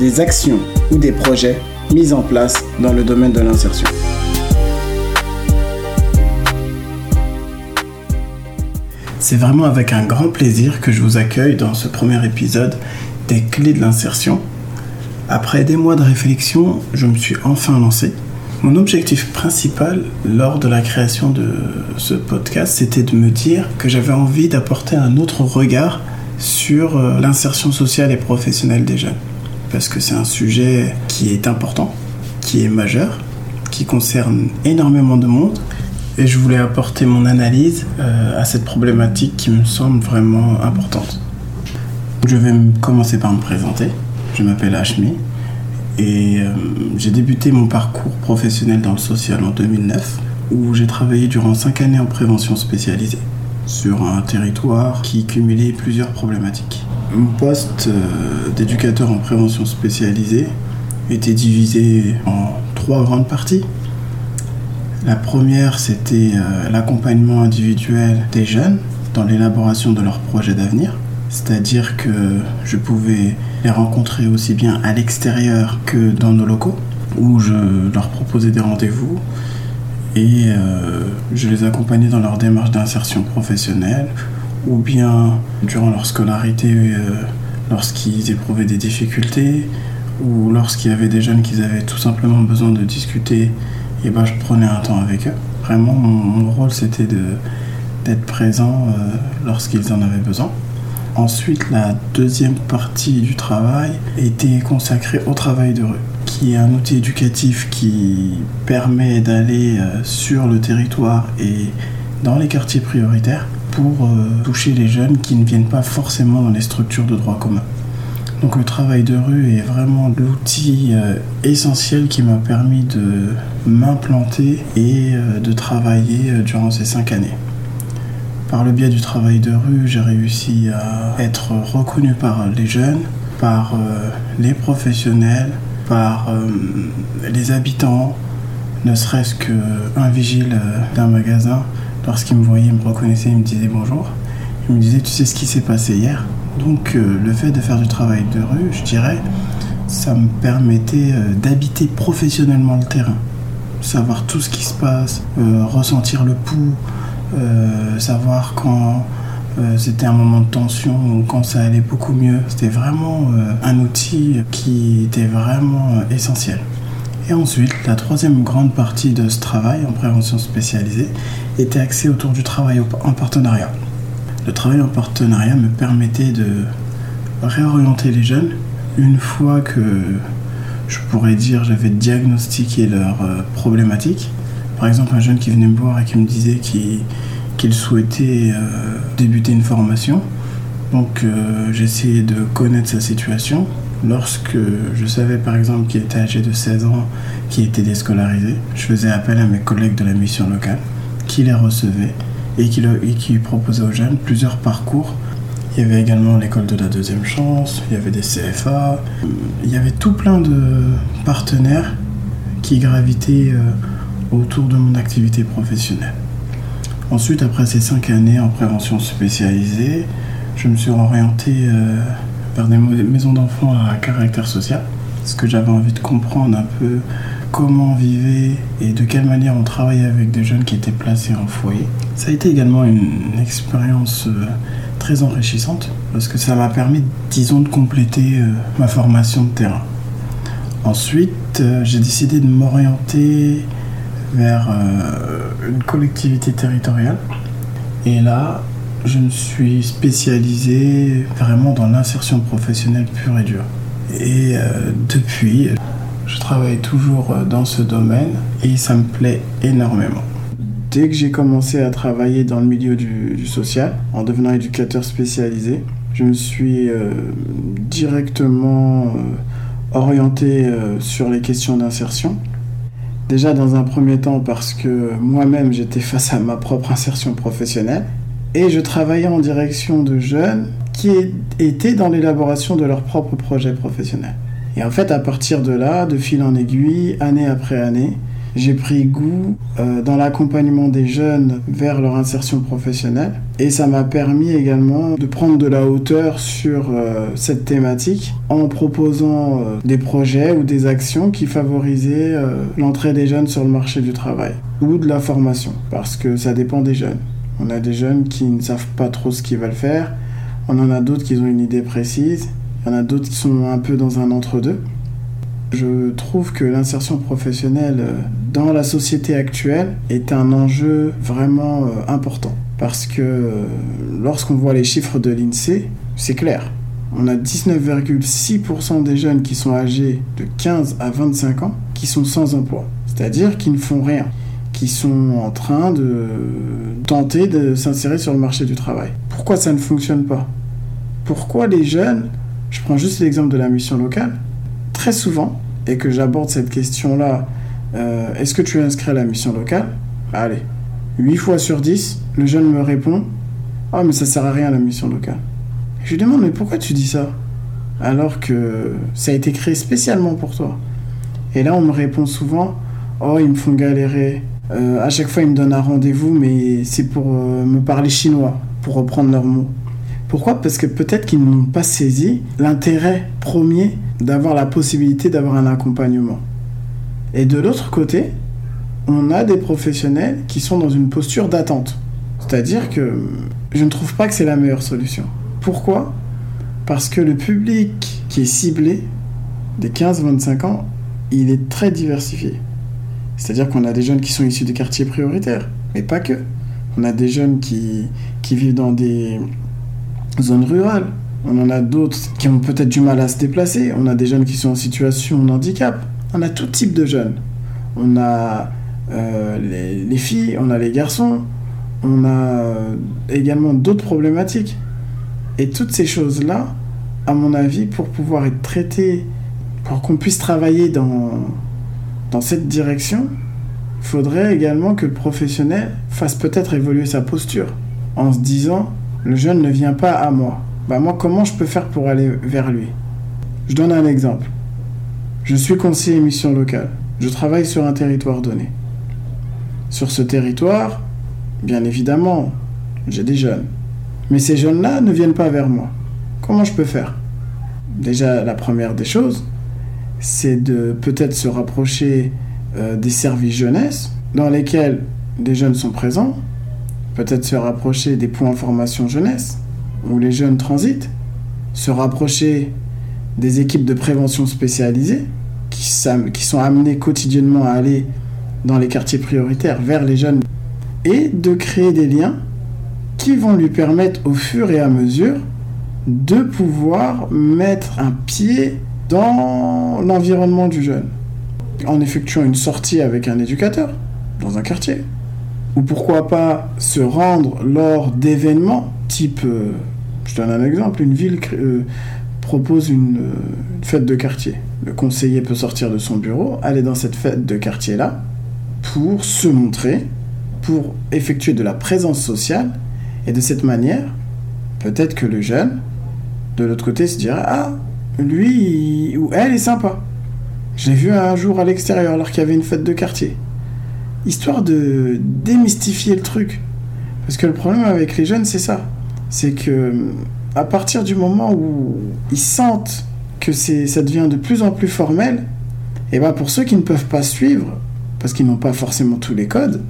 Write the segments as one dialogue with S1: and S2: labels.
S1: des actions ou des projets mis en place dans le domaine de l'insertion. C'est vraiment avec un grand plaisir que je vous accueille dans ce premier épisode des clés de l'insertion. Après des mois de réflexion, je me suis enfin lancé. Mon objectif principal lors de la création de ce podcast, c'était de me dire que j'avais envie d'apporter un autre regard sur euh, l'insertion sociale et professionnelle des jeunes. Parce que c'est un sujet qui est important, qui est majeur, qui concerne énormément de monde. Et je voulais apporter mon analyse euh, à cette problématique qui me semble vraiment importante. Je vais commencer par me présenter. Je m'appelle Ashmi et euh, j'ai débuté mon parcours professionnel dans le social en 2009 où j'ai travaillé durant 5 années en prévention spécialisée sur un territoire qui cumulait plusieurs problématiques. Mon poste euh, d'éducateur en prévention spécialisée était divisé en trois grandes parties. La première, c'était euh, l'accompagnement individuel des jeunes dans l'élaboration de leurs projets d'avenir. C'est-à-dire que je pouvais les rencontrer aussi bien à l'extérieur que dans nos locaux, où je leur proposais des rendez-vous, et euh, je les accompagnais dans leur démarche d'insertion professionnelle ou bien durant leur scolarité euh, lorsqu'ils éprouvaient des difficultés ou lorsqu'il y avait des jeunes qui avaient tout simplement besoin de discuter et ben je prenais un temps avec eux. Vraiment mon, rôle c'était d'être présent euh, lorsqu'ils en avaient besoin. Ensuite, la deuxième partie du travail était consacrée au travail de rue qui est un outil éducatif qui permet d'aller euh, sur le territoire et dans les quartiers prioritaires pour euh, toucher les jeunes qui ne viennent pas forcément dans les structures de droit commun. Donc le travail de rue est vraiment l'outil euh, essentiel qui m'a permis de m'implanter et de travailler durant ces cinq années. Par le biais du travail de rue, j'ai réussi à être reconnu par les jeunes, par les professionnels, par euh, les habitants, ne serait-ce qu'un vigile euh, d'un magasin, lorsqu'il me voyait, il me reconnaissait, il me disait bonjour. Il me disait, tu sais ce qui s'est passé hier? Donc euh, le fait de faire du travail de rue, je dirais, ça me permettait d'habiter professionnellement le terrain. Savoir tout ce qui se passe, ressentir le pouls, savoir quand euh, c'était un moment de tension ou quand ça allait beaucoup mieux. C'était vraiment euh, un outil qui était vraiment euh, essentiel. Et ensuite, la troisième grande partie de ce travail en prévention spécialisée était axée autour du travail en partenariat. Le travail en partenariat me permettait de réorienter les jeunes une fois que je pourrais dire j'avais diagnostiqué leurs problématiques. Par exemple, un jeune qui venait me voir et qui me disait qu'il qu'il souhaitait euh, débuter une formation. Donc euh, j'essayais de connaître sa situation. Lorsque je savais par exemple qu'il était âgé de 16 ans, qu'il était déscolarisé, je faisais appel à mes collègues de la mission locale qui les recevaient et qui, et qui proposaient aux jeunes plusieurs parcours. Il y avait également l'école de la deuxième chance, il y avait des CFA, il y avait tout plein de partenaires qui gravitaient euh, autour de mon activité professionnelle. Ensuite, après ces cinq années en prévention spécialisée, je me suis orienté euh, vers des maisons d'enfants à caractère social, parce que j'avais envie de comprendre un peu comment on vivait et de quelle manière on travaillait avec des jeunes qui étaient placés en foyer. Ça a été également une, expérience euh, très enrichissante, parce que ça m'a permis, disons, de compléter euh, ma formation de terrain. Ensuite, j'ai décidé de m'orienter vers euh, une collectivité territoriale. Et là, je me suis spécialisé vraiment dans l'insertion professionnelle pure et dure. Et euh, depuis, je travaille toujours dans ce domaine et ça me plaît énormément. Dès que j'ai commencé à travailler dans le milieu du, social, en devenant éducateur spécialisé, je me suis euh, directement orienté euh, sur les questions d'insertion. Déjà dans un premier temps parce que moi-même j'étais face à ma propre insertion professionnelle et je travaillais en direction de jeunes qui étaient dans l'élaboration de leur propre projet professionnel. Et en fait à partir de là, de fil en aiguille, année après année, j'ai pris goût euh, dans l'accompagnement des jeunes vers leur insertion professionnelle et ça m'a permis également de prendre de la hauteur sur euh, cette thématique en proposant euh, des projets ou des actions qui favorisaient l'entrée des jeunes sur le marché du travail ou de la formation parce que ça dépend des jeunes. On a des jeunes qui ne savent pas trop ce qu'ils veulent faire, on en a d'autres qui ont une idée précise, il y en a d'autres qui sont un peu dans un entre-deux. Je trouve que l'insertion professionnelle euh, dans la société actuelle est un enjeu vraiment euh, important. Parce que euh, lorsqu'on voit les chiffres de l'INSEE, c'est clair. On a 19,6% des jeunes qui sont âgés de 15 à 25 ans qui sont sans emploi. C'est-à-dire qui ne font rien, sont en train de tenter de s'insérer sur le marché du travail. Pourquoi ça ne fonctionne pas? Pourquoi les jeunes, je prends juste l'exemple de la mission locale, très souvent, et que j'aborde cette question-là, euh, est-ce que tu es inscrit à la mission locale? Allez, 8 fois sur 10, le jeune me répond Ah, oh, mais ça sert à rien la mission locale. je lui demande Mais pourquoi tu dis ça? Alors que ça a été créé spécialement pour toi. Et là, on me répond souvent Oh, ils me font galérer. Euh, à chaque fois, ils me donnent un rendez-vous, mais c'est pour euh, me parler chinois, pour reprendre leurs mots. Pourquoi? Parce que peut-être qu'ils n'ont pas saisi l'intérêt premier d'avoir la possibilité d'avoir un accompagnement. Et de l'autre côté, on a des professionnels qui sont dans une posture d'attente. C'est-à-dire que je ne trouve pas que c'est la meilleure solution. Pourquoi? Parce que le public qui est ciblé des 15-25 ans, il est très diversifié. C'est-à-dire qu'on a des jeunes qui sont issus des quartiers prioritaires, mais pas que. On a des jeunes qui, qui vivent dans des zones rurales, on en a d'autres qui ont peut-être du mal à se déplacer. On a des jeunes qui sont en situation de handicap. On a tout type de jeunes. On a euh, les, filles, on a les garçons. On a euh, également d'autres problématiques. Et toutes ces choses-là, à mon avis, pour pouvoir être traitées, pour qu'on puisse travailler dans, dans cette direction, il faudrait également que le professionnel fasse peut-être évoluer sa posture en se disant, le jeune ne vient pas à moi bah moi comment je peux faire pour aller vers lui? Je donne un exemple. Je suis conseiller mission locale. Je travaille sur un territoire donné. Sur ce territoire, bien évidemment, j'ai des jeunes. Mais ces jeunes-là ne viennent pas vers moi. Comment je peux faire? Déjà, la première des choses, c'est de peut-être se rapprocher euh, des services jeunesse dans lesquels des jeunes sont présents, peut-être se rapprocher des points formation jeunesse, où les jeunes transitent, se rapprocher des équipes de prévention spécialisées qui, qui sont amenées quotidiennement à aller dans les quartiers prioritaires vers les jeunes et de créer des liens qui vont lui permettre au fur et à mesure de pouvoir mettre un pied dans l'environnement du jeune en effectuant une sortie avec un éducateur dans un quartier ou pourquoi pas se rendre lors d'événements type euh, je donne un exemple, une ville euh, propose euh, une, fête de quartier. Le conseiller peut sortir de son bureau, aller dans cette fête de quartier-là pour se montrer, pour effectuer de la présence sociale, et de cette manière, peut-être que le jeune, de l'autre côté, se dira Ah, lui ou elle est sympa. Je l'ai vu un jour à l'extérieur alors qu'il y avait une fête de quartier. Histoire de démystifier le truc. Parce que le problème avec les jeunes, c'est ça c'est que à partir du moment où ils sentent que ça devient de plus en plus formel, et ben pour ceux qui ne peuvent pas suivre, parce qu'ils n'ont pas forcément tous les codes,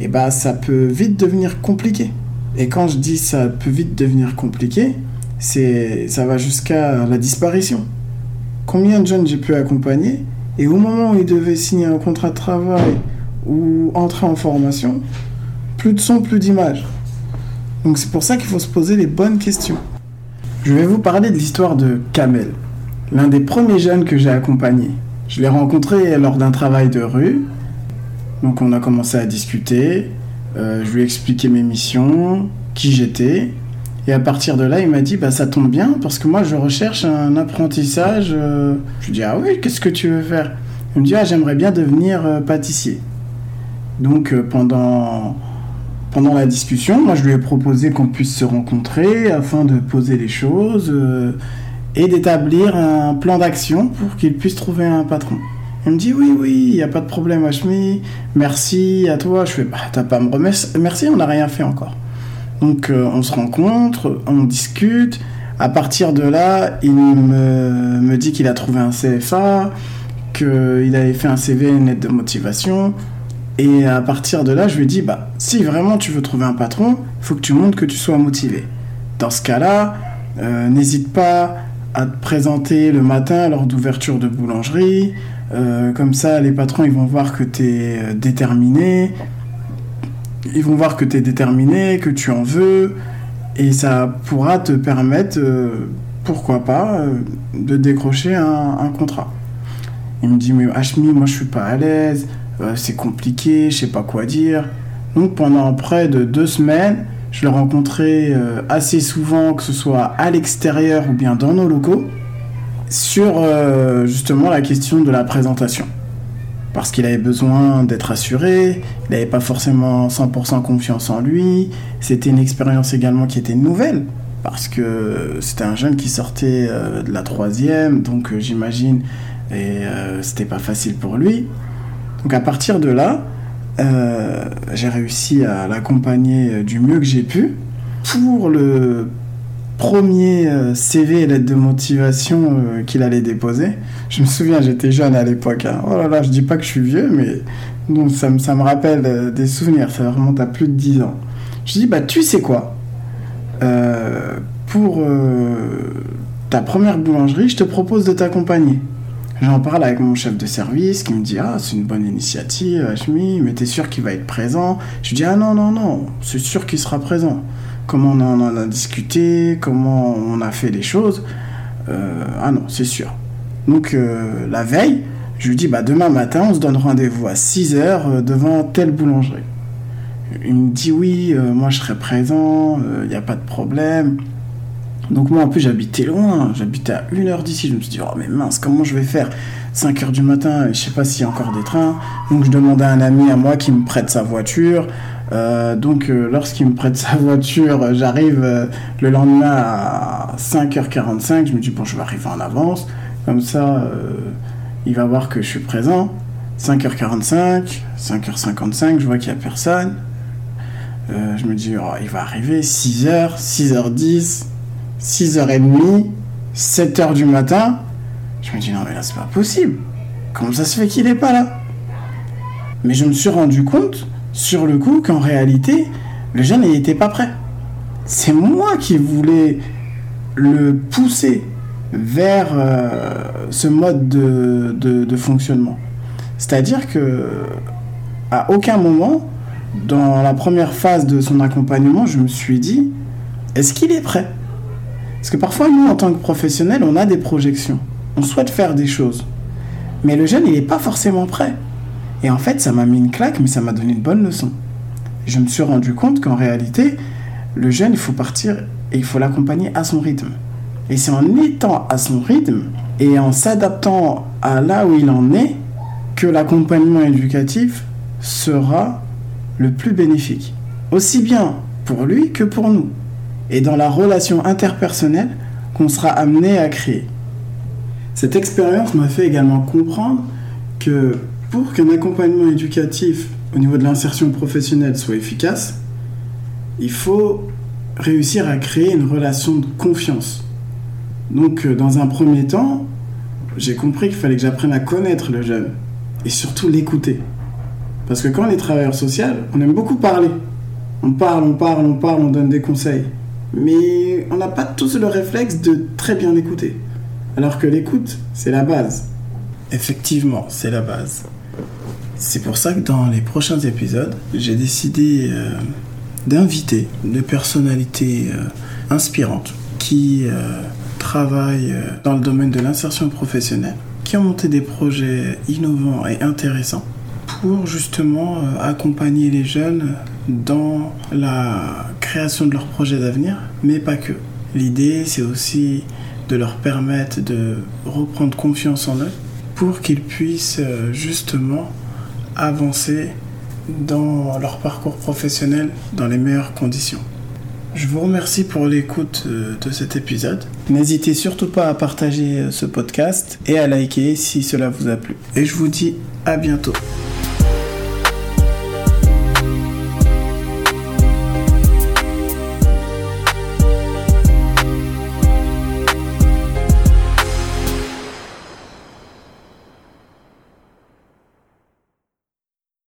S1: et ben ça peut vite devenir compliqué. Et quand je dis ça peut vite devenir compliqué, c'est ça va jusqu'à la disparition. Combien de jeunes j'ai pu accompagner et au moment où ils devaient signer un contrat de travail ou entrer en formation, plus de son, plus d'image. Donc c'est pour ça qu'il faut se poser les bonnes questions. Je vais vous parler de l'histoire de Kamel, l'un des premiers jeunes que j'ai accompagné. Je l'ai rencontré lors d'un travail de rue. Donc on a commencé à discuter. Euh, je lui ai expliqué mes missions, qui j'étais. Et à partir de là, il m'a dit, bah, ça tombe bien parce que moi, je recherche un apprentissage. Euh. Je lui dis, ah oui, qu'est-ce que tu veux faire? Il me dit, ah, j'aimerais bien devenir euh, pâtissier. Donc, euh, pendant, pendant la discussion, moi, je lui ai proposé qu'on puisse se rencontrer afin de poser les choses et d'établir un plan d'action pour qu'il puisse trouver un patron. Il me dit oui, oui, il n'y a pas de problème, Hashmi. Merci à toi. Je fais, bah, t'as pas à me remercier. Merci, on n'a rien fait encore. Donc, euh, on se rencontre, on discute. À partir de là, il me, me dit qu'il a trouvé un CFA, qu'il avait fait un CV, une lettre de motivation. Et à partir de là, je lui dis, bah, si vraiment tu veux trouver un patron, il faut que tu montres que tu sois motivé. Dans ce cas-là, euh, n'hésite pas à te présenter le matin lors d'ouverture de boulangerie. Euh, comme ça, les patrons, ils vont voir que tu es déterminé. Ils vont voir que tu es déterminé, que tu en veux. Et ça pourra te permettre, euh, pourquoi pas, de décrocher un, contrat. Il me dit, mais Hashmi, moi je suis pas à l'aise, c'est compliqué, je sais pas quoi dire. Donc pendant près de deux semaines, je le rencontrais assez souvent, que ce soit à l'extérieur ou bien dans nos locaux sur euh, justement la question de la présentation. Parce qu'il avait besoin d'être assuré, il n'avait pas forcément 100% confiance en lui, c'était une expérience également qui était nouvelle, parce que c'était un jeune qui sortait euh, de la troisième, donc euh, j'imagine, et c'était pas facile pour lui. Donc à partir de là, j'ai réussi à l'accompagner du mieux que j'ai pu pour le premier euh, CV et lettre de motivation euh, qu'il allait déposer. Je me souviens, j'étais jeune à l'époque. Hein. Oh là là, je dis pas que je suis vieux, mais donc, ça, me, ça me rappelle euh, des souvenirs. Ça remonte à plus de 10 ans. Je dis, bah tu sais quoi? Pour ta première boulangerie, je te propose de t'accompagner. J'en parle avec mon chef de service qui me dit Ah, c'est une bonne initiative, Hachmi, mais t'es sûr qu'il va être présent? Je dis Ah non, non, non, c'est sûr qu'il sera présent comment on en a discuté, comment on a fait les choses. Euh, ah non, c'est sûr. Donc euh, la veille, je lui dis bah demain matin, on se donne rendez-vous à 6 h euh, devant telle boulangerie. Il me dit oui, moi je serai présent, il n'y a pas de problème. Donc moi en plus j'habitais loin, j'habitais à 1 heure d'ici. Je me suis dit oh mais mince, comment je vais faire? 5 heures du matin, je sais pas s'il y a encore des trains. Donc je demandais à un ami à moi qui me prête sa voiture. Euh, donc euh, lorsqu'il me prête sa voiture, j'arrive euh, le lendemain à 5h45, je me dis bon je vais arriver en avance, comme ça il va voir que je suis présent. 5h45, 5h55, je vois qu'il n'y a personne. je me dis oh, il va arriver 6h, 6h10, 6h30, 7h du matin. Je me dis non mais là c'est pas possible. Comment ça se fait qu'il n'est pas là? Mais je me suis rendu compte sur le coup qu'en réalité, le jeune n'était pas prêt. C'est moi qui voulais le pousser vers euh, ce mode de, fonctionnement. C'est-à-dire que à aucun moment, dans la première phase de son accompagnement, je me suis dit, est-ce qu'il est prêt? Parce que parfois, nous, en tant que professionnels, on a des projections. On souhaite faire des choses. Mais le jeune, il n'est pas forcément prêt. Et en fait, ça m'a mis une claque, mais ça m'a donné une bonne leçon. Je me suis rendu compte qu'en réalité, le jeune, il faut partir et il faut l'accompagner à son rythme. Et c'est en étant à son rythme et en s'adaptant à là où il en est que l'accompagnement éducatif sera le plus bénéfique. Aussi bien pour lui que pour nous. Et dans la relation interpersonnelle qu'on sera amené à créer. Cette expérience m'a fait également comprendre que pour qu'un accompagnement éducatif au niveau de l'insertion professionnelle soit efficace, il faut réussir à créer une relation de confiance. Donc, euh, dans un premier temps, j'ai compris qu'il fallait que j'apprenne à connaître le jeune et surtout l'écouter. Parce que quand on est travailleur social, on aime beaucoup parler. On parle, on parle, on parle, on donne des conseils. Mais on n'a pas tous le réflexe de très bien écouter. Alors que l'écoute, c'est la base. Effectivement, c'est la base. C'est pour ça que dans les prochains épisodes, j'ai décidé euh, d'inviter des personnalités euh, inspirantes qui euh, travaillent dans le domaine de l'insertion professionnelle, qui ont monté des projets innovants et intéressants pour justement accompagner les jeunes dans la création de leurs projets d'avenir, mais pas que. L'idée, c'est aussi de leur permettre de reprendre confiance en eux pour qu'ils puissent euh, justement avancer dans leur parcours professionnel dans les meilleures conditions. Je vous remercie pour l'écoute euh, de cet épisode. N'hésitez surtout pas à partager euh, ce podcast et à liker si cela vous a plu. Et je vous dis à bientôt.